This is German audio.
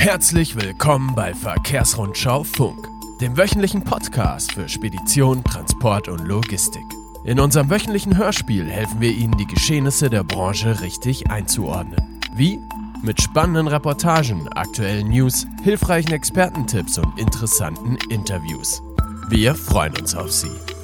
Herzlich willkommen bei Verkehrsrundschau Funk, dem wöchentlichen Podcast für Spedition, Transport und Logistik. In unserem wöchentlichen Hörspiel helfen wir Ihnen, die Geschehnisse der Branche richtig einzuordnen. Wie? Mit spannenden Reportagen, aktuellen News, hilfreichen Expertentipps und interessanten Interviews. Wir freuen uns auf Sie.